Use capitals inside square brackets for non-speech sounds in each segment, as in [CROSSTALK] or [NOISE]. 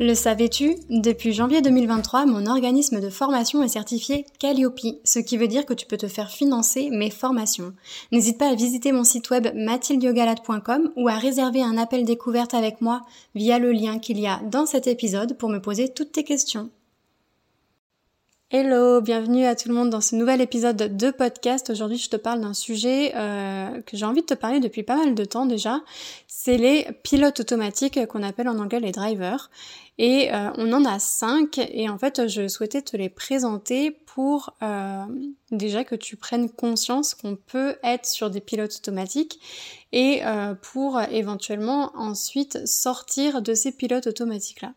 Le savais-tu Depuis janvier 2023, mon organisme de formation est certifié Calliope, ce qui veut dire que tu peux te faire financer mes formations. N'hésite pas à visiter mon site web mathildiogalade.com ou à réserver un appel découverte avec moi via le lien qu'il y a dans cet épisode pour me poser toutes tes questions. Hello, bienvenue à tout le monde dans ce nouvel épisode de podcast. Aujourd'hui, je te parle d'un sujet euh, que j'ai envie de te parler depuis pas mal de temps déjà. C'est les pilotes automatiques qu'on appelle en anglais les drivers. Et euh, on en a cinq et en fait, je souhaitais te les présenter pour euh, déjà que tu prennes conscience qu'on peut être sur des pilotes automatiques et pour éventuellement ensuite sortir de ces pilotes automatiques-là.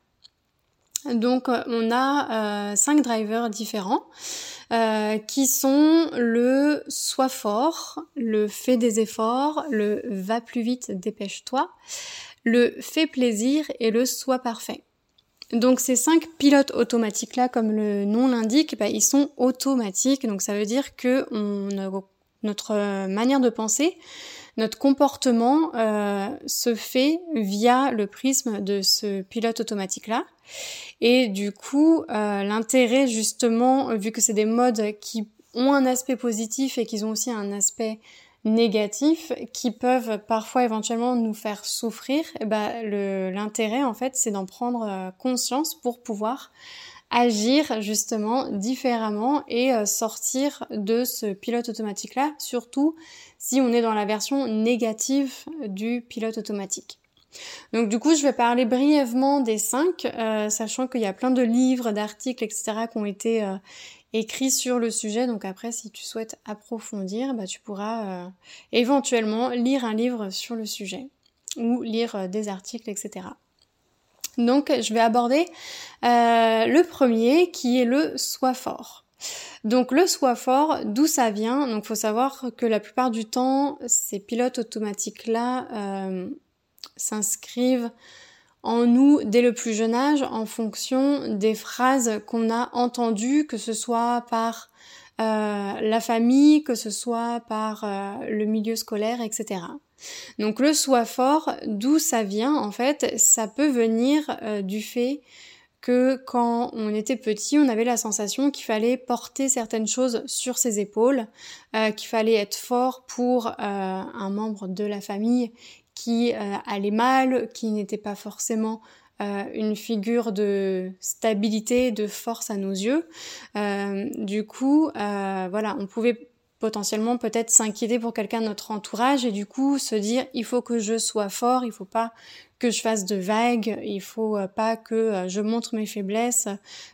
Donc euh, on a euh, cinq drivers différents euh, qui sont le sois fort, le fais des efforts, le va plus vite, dépêche-toi, le fais plaisir et le sois parfait. Donc ces cinq pilotes automatiques là, comme le nom l'indique, bah, ils sont automatiques. Donc ça veut dire que notre manière de penser notre comportement euh, se fait via le prisme de ce pilote automatique-là. Et du coup, euh, l'intérêt justement, vu que c'est des modes qui ont un aspect positif et qui ont aussi un aspect négatif, qui peuvent parfois éventuellement nous faire souffrir, eh ben, l'intérêt en fait c'est d'en prendre euh, conscience pour pouvoir agir justement différemment et euh, sortir de ce pilote automatique là, surtout si on est dans la version négative du pilote automatique. Donc du coup, je vais parler brièvement des cinq, euh, sachant qu'il y a plein de livres, d'articles, etc. qui ont été euh, écrits sur le sujet. Donc après, si tu souhaites approfondir, bah, tu pourras éventuellement lire un livre sur le sujet ou lire des articles, etc. Donc je vais aborder euh, le premier qui est le soi fort. Donc le soi fort, d'où ça vient? Donc faut savoir que la plupart du temps, ces pilotes automatiques là euh, s'inscrivent en nous dès le plus jeune âge en fonction des phrases qu'on a entendues, que ce soit par la famille, que ce soit par le milieu scolaire, etc. Donc le soi fort, d'où ça vient en fait Ça peut venir euh, du fait que quand on était petit, on avait la sensation qu'il fallait porter certaines choses sur ses épaules, euh, qu'il fallait être fort pour euh, un membre de la famille qui allait mal, qui n'était pas forcément une figure de stabilité, de force à nos yeux. du coup, voilà, on pouvait potentiellement peut-être s'inquiéter pour quelqu'un de notre entourage et du coup se dire il faut que je sois fort, il faut pas que je fasse de vagues, il faut euh, pas que euh, je montre mes faiblesses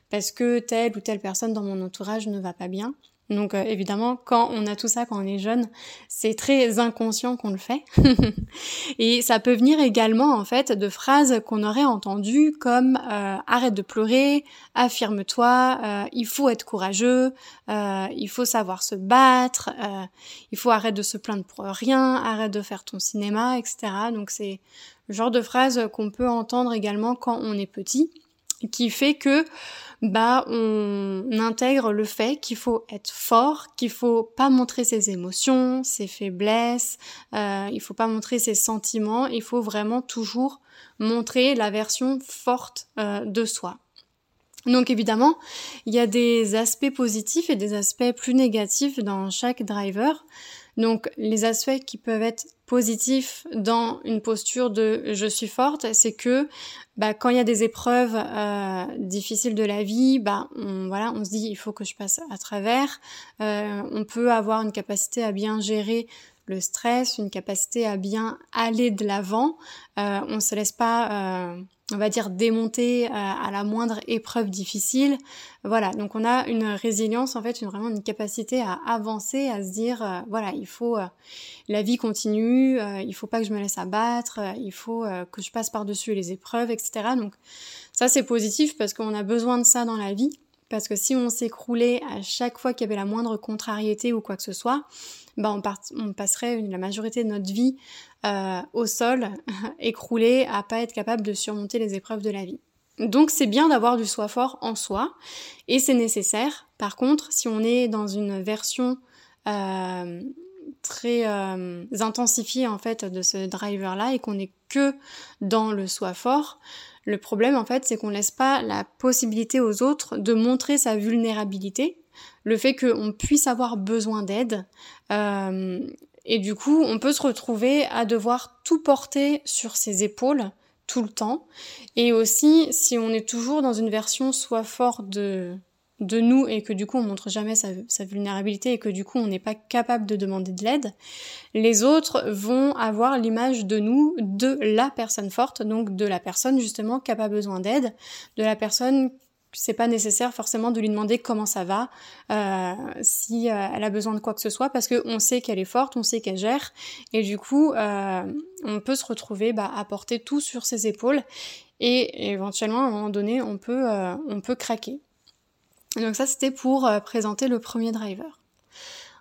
parce que telle ou telle personne dans mon entourage ne va pas bien. Donc euh, évidemment, quand on a tout ça, quand on est jeune, c'est très inconscient qu'on le fait. [LAUGHS] et ça peut venir également en fait de phrases qu'on aurait entendues comme euh, arrête de pleurer, affirme-toi, euh, il faut être courageux, il faut savoir se battre, il faut arrêter de se plaindre pour rien, arrête de faire ton cinéma, etc. Donc c'est le genre de phrases qu'on peut entendre également quand on est petit, qui fait que bah on intègre le fait qu'il faut être fort, qu'il faut pas montrer ses émotions, ses faiblesses, euh, il faut pas montrer ses sentiments, il faut vraiment toujours montrer la version forte euh, de soi. Donc évidemment, il y a des aspects positifs et des aspects plus négatifs dans chaque driver. Donc les aspects qui peuvent être positifs dans une posture de je suis forte, c'est que bah, quand il y a des épreuves euh, difficiles de la vie, bah, on, voilà, on se dit il faut que je passe à travers. Euh, on peut avoir une capacité à bien gérer le stress, une capacité à bien aller de l'avant. Euh, on se laisse pas, euh, on va dire, démonter euh, à la moindre épreuve difficile. Voilà, donc on a une résilience, en fait, une, vraiment une capacité à avancer, à se dire, voilà, il faut, la vie continue, il faut pas que je me laisse abattre, il faut que je passe par-dessus les épreuves, etc. Donc ça, c'est positif parce qu'on a besoin de ça dans la vie. Parce que si on s'écroulait à chaque fois qu'il y avait la moindre contrariété ou quoi que ce soit, bah on, passerait la majorité de notre vie euh, au sol, [LAUGHS] écroulé, à pas être capable de surmonter les épreuves de la vie. Donc c'est bien d'avoir du soi fort en soi et c'est nécessaire. Par contre, si on est dans une version euh, très euh, intensifiée en fait de ce driver là et qu'on est que dans le soi fort, le problème, en fait, c'est qu'on laisse pas la possibilité aux autres de montrer sa vulnérabilité, le fait qu'on puisse avoir besoin d'aide. Euh, et du coup, on peut se retrouver à devoir tout porter sur ses épaules tout le temps. Et aussi, si on est toujours dans une version soit fort de de nous et que du coup on montre jamais sa, vulnérabilité et que du coup on n'est pas capable de demander de l'aide, les autres vont avoir l'image de nous, de la personne forte, donc de la personne justement qui n'a pas besoin d'aide, de la personne c'est pas nécessaire forcément de lui demander comment ça va, euh, si euh, elle a besoin de quoi que ce soit, parce qu'on sait qu'elle est forte, on sait qu'elle gère, et du coup, euh, on peut se retrouver bah, à porter tout sur ses épaules, et éventuellement, à un moment donné, on peut, on peut craquer. Donc ça, c'était pour euh, présenter le premier driver.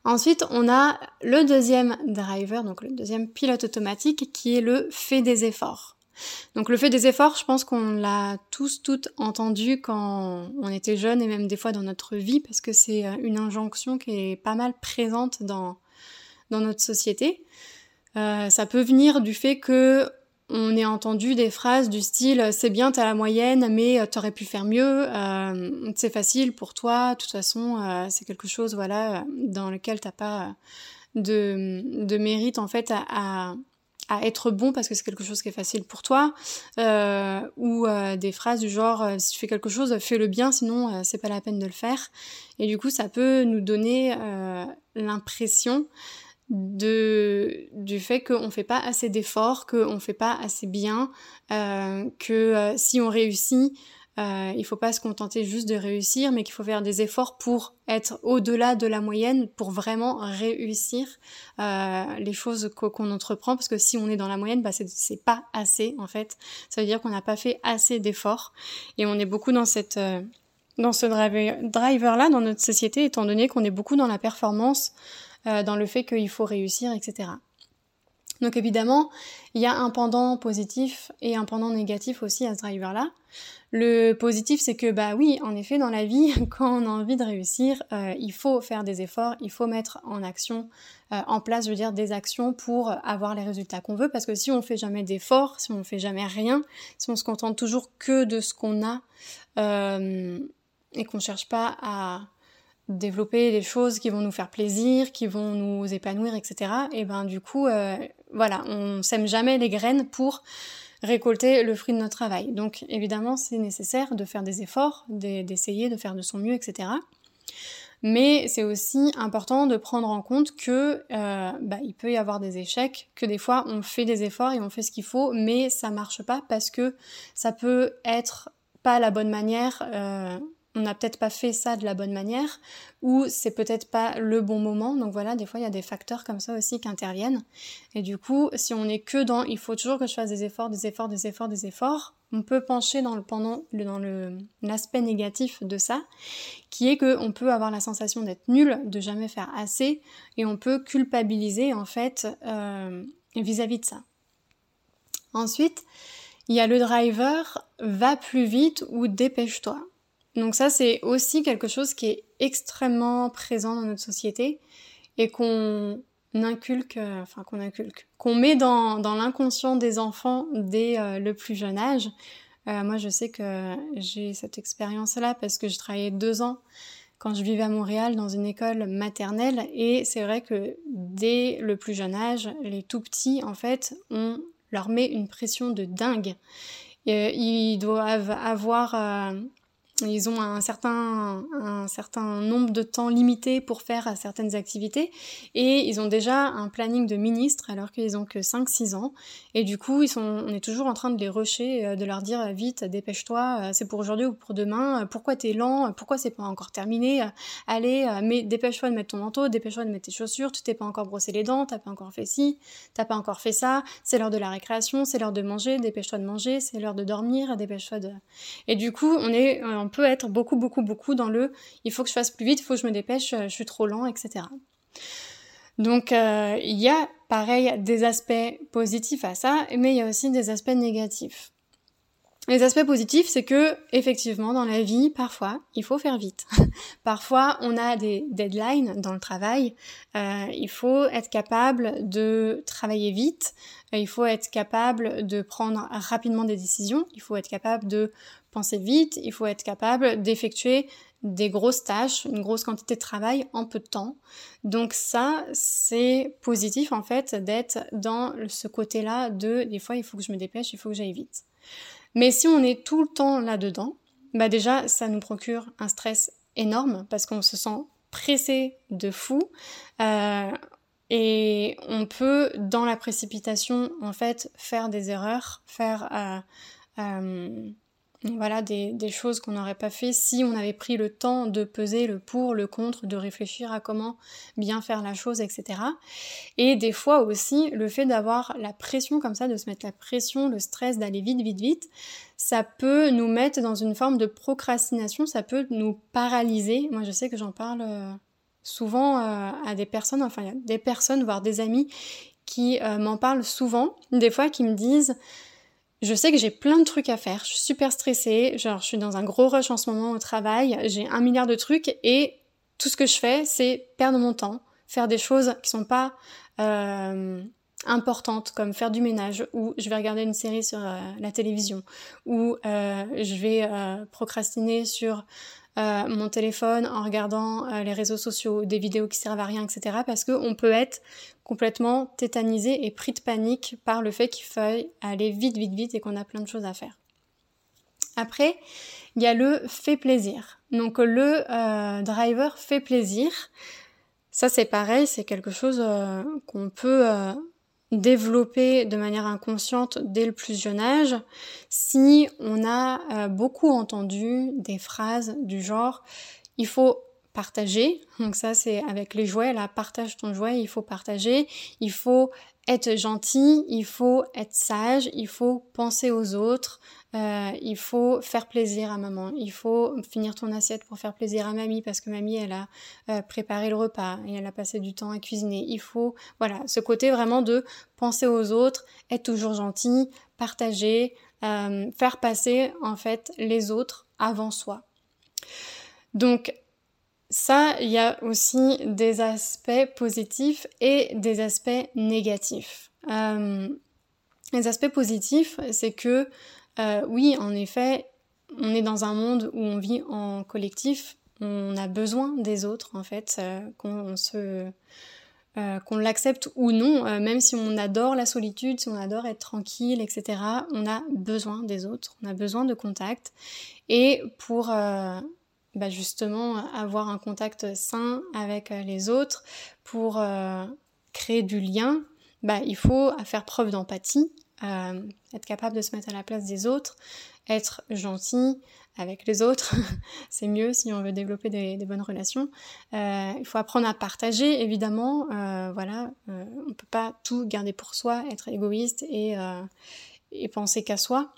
Ensuite, on a le deuxième driver, donc le deuxième pilote automatique, qui est le fait des efforts. Donc le fait des efforts, je pense qu'on l'a tous toutes entendu quand on était jeune et même des fois dans notre vie, parce que c'est euh, une injonction qui est pas mal présente dans, dans notre société. Euh, ça peut venir du fait que on a entendu des phrases du style c'est bien t'as la moyenne mais euh, t'aurais pu faire mieux euh, c'est facile pour toi de toute façon euh, c'est quelque chose voilà dans lequel t'as pas de, de mérite en fait à, à, être bon parce que c'est quelque chose qui est facile pour toi ou des phrases du genre si tu fais quelque chose fais-le bien sinon c'est pas la peine de le faire. Et du coup ça peut nous donner l'impression de du fait qu'on fait pas assez d'efforts, qu'on fait pas assez bien, euh, que euh, si on réussit, euh, il faut pas se contenter juste de réussir, mais qu'il faut faire des efforts pour être au-delà de la moyenne, pour vraiment réussir euh, les choses qu'on entreprend, parce que si on est dans la moyenne, bah c'est pas assez en fait. Ça veut dire qu'on n'a pas fait assez d'efforts, et on est beaucoup dans cette dans ce driver là dans notre société, étant donné qu'on est beaucoup dans la performance. Euh, dans le fait qu'il faut réussir, etc. Donc évidemment, il y a un pendant positif et un pendant négatif aussi à ce driver-là. Le positif, c'est que bah oui, en effet, dans la vie, [LAUGHS] quand on a envie de réussir, euh, il faut faire des efforts, il faut mettre en action, euh, en place, je veux dire, des actions pour avoir les résultats qu'on veut. Parce que si on fait jamais d'efforts, si on fait jamais rien, si on se contente toujours que de ce qu'on a et qu'on cherche pas à développer des choses qui vont nous faire plaisir, qui vont nous épanouir, etc. Et ben du coup, euh, voilà, on sème jamais les graines pour récolter le fruit de notre travail. Donc évidemment, c'est nécessaire de faire des efforts, d'essayer de faire de son mieux, etc. Mais c'est aussi important de prendre en compte que euh, bah, il peut y avoir des échecs, que des fois on fait des efforts et on fait ce qu'il faut, mais ça marche pas parce que ça peut être pas la bonne manière. Euh, on n'a peut-être pas fait ça de la bonne manière, ou c'est peut-être pas le bon moment. Donc voilà, des fois il y a des facteurs comme ça aussi qui interviennent. Et du coup, si on est que dans il faut toujours que je fasse des efforts, des efforts, des efforts, des efforts, on peut pencher dans le pendant dans le l'aspect négatif de ça, qui est que on peut avoir la sensation d'être nul, de jamais faire assez, et on peut culpabiliser en fait euh, vis-à-vis -vis de ça. Ensuite, il y a le driver va plus vite ou dépêche-toi. Donc ça, c'est aussi quelque chose qui est extrêmement présent dans notre société et qu'on inculque, euh, enfin qu'on inculque, qu'on met dans, dans l'inconscient des enfants dès euh, le plus jeune âge. Euh, moi, je sais que j'ai cette expérience-là parce que je travaillais deux ans quand je vivais à Montréal dans une école maternelle et c'est vrai que dès le plus jeune âge, les tout petits, en fait, on leur met une pression de dingue. ils doivent avoir ils ont un certain, un certain nombre de temps limité pour faire certaines activités. Et ils ont déjà un planning de ministre alors qu'ils ont que 5-6 ans. Et du coup ils sont, on est toujours en train de les rusher, euh, de leur dire vite dépêche-toi, euh, c'est pour aujourd'hui ou pour demain, euh, pourquoi t'es lent, pourquoi c'est pas encore terminé, allez mais dépêche-toi de mettre ton manteau, dépêche-toi de mettre tes chaussures, tu t'es pas encore brossé les dents, t'as pas encore fait ci, t'as pas encore fait ça, c'est l'heure de la récréation, c'est l'heure de manger, dépêche-toi de manger, c'est l'heure de dormir, dépêche-toi de... Et du coup on est on peut être beaucoup, beaucoup, beaucoup dans le il faut que je fasse plus vite, il faut que je me dépêche, euh, je suis trop lent, etc. Donc euh, il y a pareil des aspects positifs à ça, mais il y a aussi des aspects négatifs. Les aspects positifs, c'est que effectivement dans la vie, parfois, il faut faire vite. [LAUGHS] parfois, on a des deadlines dans le travail. Euh, il faut être capable de travailler vite. il faut être capable de prendre rapidement des décisions. Il faut être capable de penser vite, il faut être capable d'effectuer des grosses tâches, une grosse quantité de travail en peu de temps. Donc ça, c'est positif en fait d'être dans ce côté-là de des fois il faut que je me dépêche, il faut que j'aille vite. Mais si on est tout le temps là-dedans, bah déjà ça nous procure un stress énorme parce qu'on se sent pressé de fou. Euh, et on peut, dans la précipitation, en fait, faire des erreurs, faire euh, euh, voilà des, choses qu'on n'aurait pas fait si on avait pris le temps de peser le pour, le contre, de réfléchir à comment bien faire la chose, etc. Et des fois aussi, le fait d'avoir la pression comme ça, de se mettre la pression, le stress d'aller vite, vite, vite, ça peut nous mettre dans une forme de procrastination, ça peut nous paralyser. Moi, je sais que j'en parle euh, souvent euh, à des personnes, enfin, des personnes, voire des amis, qui euh, m'en parlent souvent, des fois qui me disent je sais que j'ai plein de trucs à faire, je suis super stressée, genre je suis dans un gros rush en ce moment au travail, j'ai un milliard de trucs et tout ce que je fais c'est perdre mon temps, faire des choses qui sont pas euh, importantes comme faire du ménage ou je vais regarder une série sur euh, la télévision ou euh, je vais procrastiner sur euh, mon téléphone en regardant euh, les réseaux sociaux, des vidéos qui servent à rien, etc. Parce qu'on peut être complètement tétanisé et pris de panique par le fait qu'il faille aller vite, vite, vite et qu'on a plein de choses à faire. Après, il y a le fait plaisir. Donc le euh, driver fait plaisir. Ça c'est pareil, c'est quelque chose qu'on peut développer de manière inconsciente dès le plus jeune âge si on a euh, beaucoup entendu des phrases du genre il faut partager donc ça c'est avec les jouets là partage ton jouet il faut partager il faut être gentil il faut être sage il faut penser aux autres euh, il faut faire plaisir à maman, il faut finir ton assiette pour faire plaisir à mamie parce que mamie elle a euh, préparé le repas et elle a passé du temps à cuisiner. Il faut, voilà, ce côté vraiment de penser aux autres, être toujours gentil, partager, euh, faire passer en fait les autres avant soi. Donc ça, il y a aussi des aspects positifs et des aspects négatifs. les aspects positifs, c'est que euh, oui, en effet, on est dans un monde où on vit en collectif, on a besoin des autres en fait, euh, euh, qu'on l'accepte ou non, même si on adore la solitude, si on adore être tranquille, etc., on a besoin des autres, on a besoin de contact. Et pour bah, justement avoir un contact sain avec les autres, pour créer du lien, bah, il faut faire preuve d'empathie, euh, être capable de se mettre à la place des autres, être gentil avec les autres, [LAUGHS] c'est mieux si on veut développer des, bonnes relations. Euh, il faut apprendre à partager, évidemment. Euh, voilà, on peut pas tout garder pour soi, être égoïste et penser qu'à soi.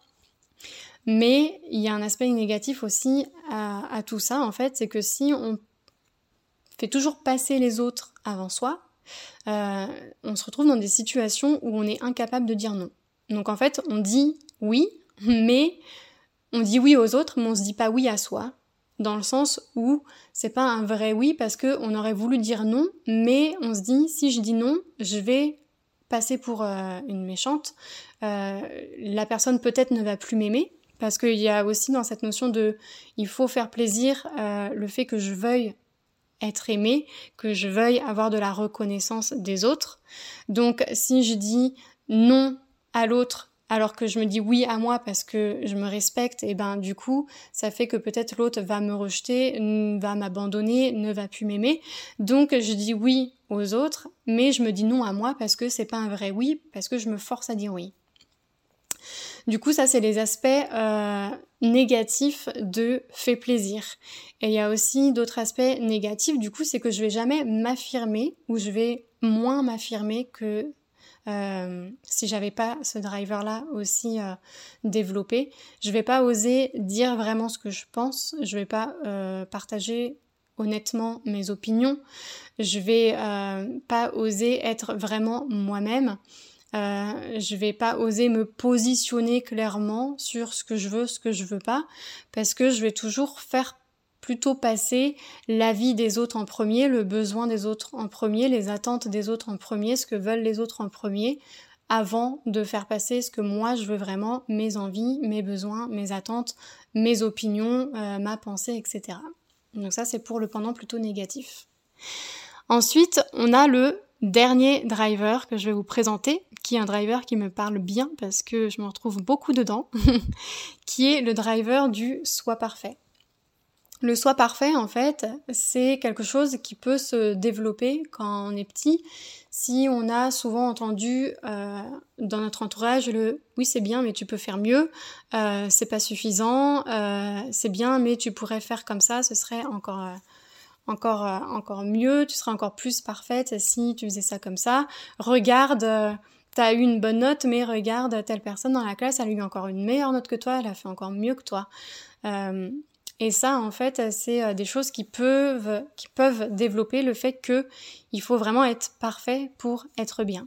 Mais il y a un aspect négatif aussi à, tout ça, en fait, c'est que si on fait toujours passer les autres avant soi, on se retrouve dans des situations où on est incapable de dire non. Donc en fait, on dit oui, mais on dit oui aux autres, mais on se dit pas oui à soi. Dans le sens où c'est pas un vrai oui parce que on aurait voulu dire non, mais on se dit si je dis non, je vais passer pour euh, une méchante. Euh, la personne peut-être ne va plus m'aimer parce qu'il y a aussi dans cette notion de il faut faire plaisir euh, le fait que je veuille être aimé, que je veuille avoir de la reconnaissance des autres. Donc si je dis non à l'autre alors que je me dis oui à moi parce que je me respecte, et ben du coup, ça fait que peut-être l'autre va me rejeter, va m'abandonner, ne va plus m'aimer. Donc je dis oui aux autres, mais je me dis non à moi parce que c'est pas un vrai oui, parce que je me force à dire oui. Du coup, ça, c'est les aspects euh, négatifs de fait plaisir. Et il y a aussi d'autres aspects négatifs, du coup, c'est que je vais jamais m'affirmer ou je vais moins m'affirmer que euh, si j'avais pas ce driver là aussi euh, développé, je vais pas oser dire vraiment ce que je pense, je vais pas partager honnêtement mes opinions, je vais pas oser être vraiment moi-même. Je vais pas oser me positionner clairement sur ce que je veux, ce que je veux pas, parce que je vais toujours faire plutôt passer l'avis des autres en premier, le besoin des autres en premier, les attentes des autres en premier, ce que veulent les autres en premier, avant de faire passer ce que moi je veux vraiment, mes envies, mes besoins, mes attentes, mes opinions, euh, ma pensée, etc. Donc ça c'est pour le pendant plutôt négatif. Ensuite, on a le dernier driver que je vais vous présenter, qui est un driver qui me parle bien parce que je me retrouve beaucoup dedans, [LAUGHS] qui est le driver du soi parfait. Le soi parfait, en fait, c'est quelque chose qui peut se développer quand on est petit. Si on a souvent entendu euh, dans notre entourage le oui c'est bien mais tu peux faire mieux, euh, c'est pas suffisant, euh, c'est bien mais tu pourrais faire comme ça, ce serait encore encore encore mieux, tu serais encore plus parfaite si tu faisais ça comme ça. Regarde t'as eu une bonne note, mais regarde, telle personne dans la classe, elle a eu encore une meilleure note que toi, elle a fait encore mieux que toi. Et ça, en fait, c'est euh, des choses qui peuvent, qui peuvent développer le fait que il faut vraiment être parfait pour être bien.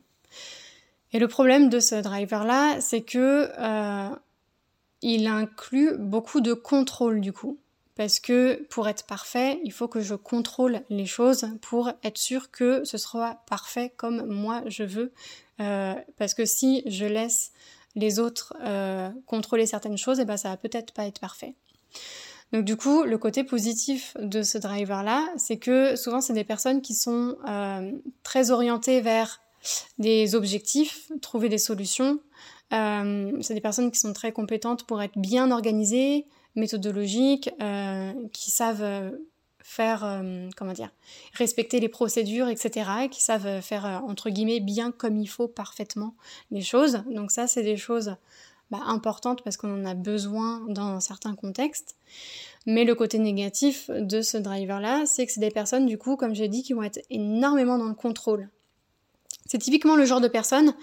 Et le problème de ce driver-là, c'est que euh, il inclut beaucoup de contrôle du coup. Parce que pour être parfait, il faut que je contrôle les choses pour être sûr que ce sera parfait comme moi je veux. Euh, parce que si je laisse les autres euh, contrôler certaines choses, et eh ben ça va peut-être pas être parfait. Donc du coup, le côté positif de ce driver-là, c'est que souvent c'est des personnes qui sont euh, très orientées vers des objectifs, trouver des solutions. C'est des personnes qui sont très compétentes pour être bien organisées, méthodologiques, euh, qui savent faire, comment dire, respecter les procédures, etc., et qui savent faire, entre guillemets, bien comme il faut, parfaitement les choses. Donc ça, c'est des choses bah, importante parce qu'on en a besoin dans certains contextes. Mais le côté négatif de ce driver-là, c'est que c'est des personnes, du coup, comme j'ai dit, qui vont être énormément dans le contrôle. C'est typiquement le genre de personne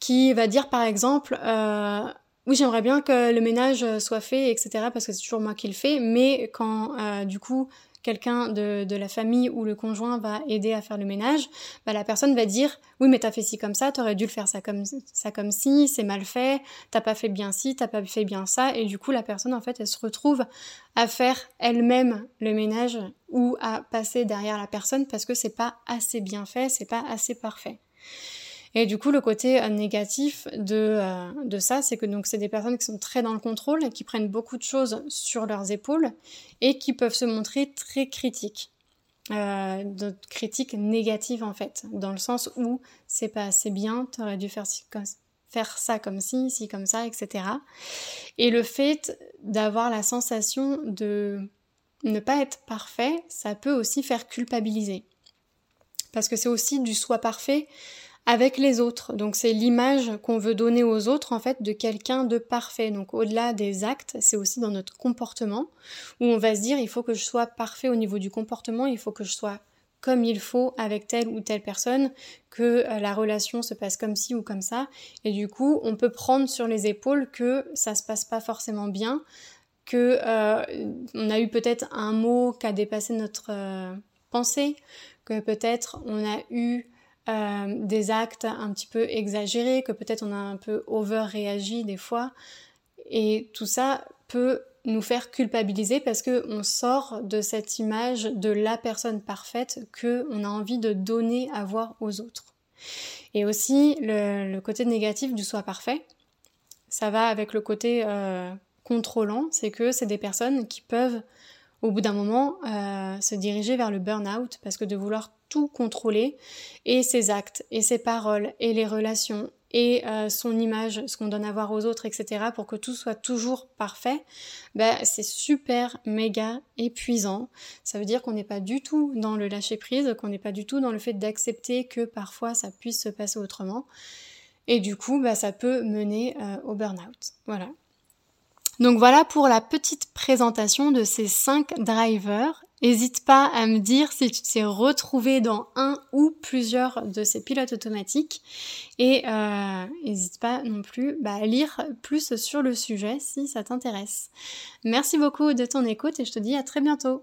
qui va dire, par exemple, euh, oui, j'aimerais bien que le ménage soit fait, etc., parce que c'est toujours moi qui le fais, mais quand, euh, du coup, quelqu'un de, de, la famille ou le conjoint va aider à faire le ménage, bah, la personne va dire oui mais t'as fait ci comme ça, t'aurais dû le faire ça comme ça comme ci, c'est mal fait, t'as pas fait bien ci, t'as pas fait bien ça, et du coup la personne en fait elle se retrouve à faire elle-même le ménage ou à passer derrière la personne parce que c'est pas assez bien fait, c'est pas assez parfait. Et du coup, le côté euh, négatif de, euh, de ça, c'est que donc c'est des personnes qui sont très dans le contrôle, qui prennent beaucoup de choses sur leurs épaules et qui peuvent se montrer très critiques. Euh, critiques négatives en fait, dans le sens où c'est pas assez bien, t'aurais dû faire ça comme ci, ci comme ça, etc. Et le fait d'avoir la sensation de ne pas être parfait, ça peut aussi faire culpabiliser. Parce que c'est aussi du soi parfait avec les autres. Donc c'est l'image qu'on veut donner aux autres en fait de quelqu'un de parfait. Donc au-delà des actes, c'est aussi dans notre comportement où on va se dire il faut que je sois parfait au niveau du comportement, il faut que je sois comme il faut avec telle ou telle personne, que euh, la relation se passe comme ci ou comme ça. Et du coup, on peut prendre sur les épaules que ça se passe pas forcément bien, que euh, on a eu peut-être un mot qui a dépassé notre euh, pensée, que peut-être on a eu euh, des actes un petit peu exagérés, que peut-être on a un peu over-réagi des fois. Et tout ça peut nous faire culpabiliser parce que on sort de cette image de la personne parfaite que on a envie de donner à voir aux autres. Et aussi le, côté négatif du soi parfait, ça va avec le côté euh, contrôlant, c'est que c'est des personnes qui peuvent au bout d'un moment euh, se diriger vers le burn-out parce que de vouloir tout contrôler, et ses actes, et ses paroles, et les relations, et euh, son image, ce qu'on donne à voir aux autres, etc., pour que tout soit toujours parfait, ben, c'est super méga épuisant. Ça veut dire qu'on n'est pas du tout dans le lâcher prise, qu'on n'est pas du tout dans le fait d'accepter que parfois ça puisse se passer autrement. Et du coup, ben, ça peut mener euh, au burn-out. Voilà. Donc voilà pour la petite présentation de ces cinq drivers N'hésite pas à me dire si tu t'es retrouvé dans un ou plusieurs de ces pilotes automatiques. Et n'hésite euh, pas non plus bah, à lire plus sur le sujet si ça t'intéresse. Merci beaucoup de ton écoute et je te dis à très bientôt.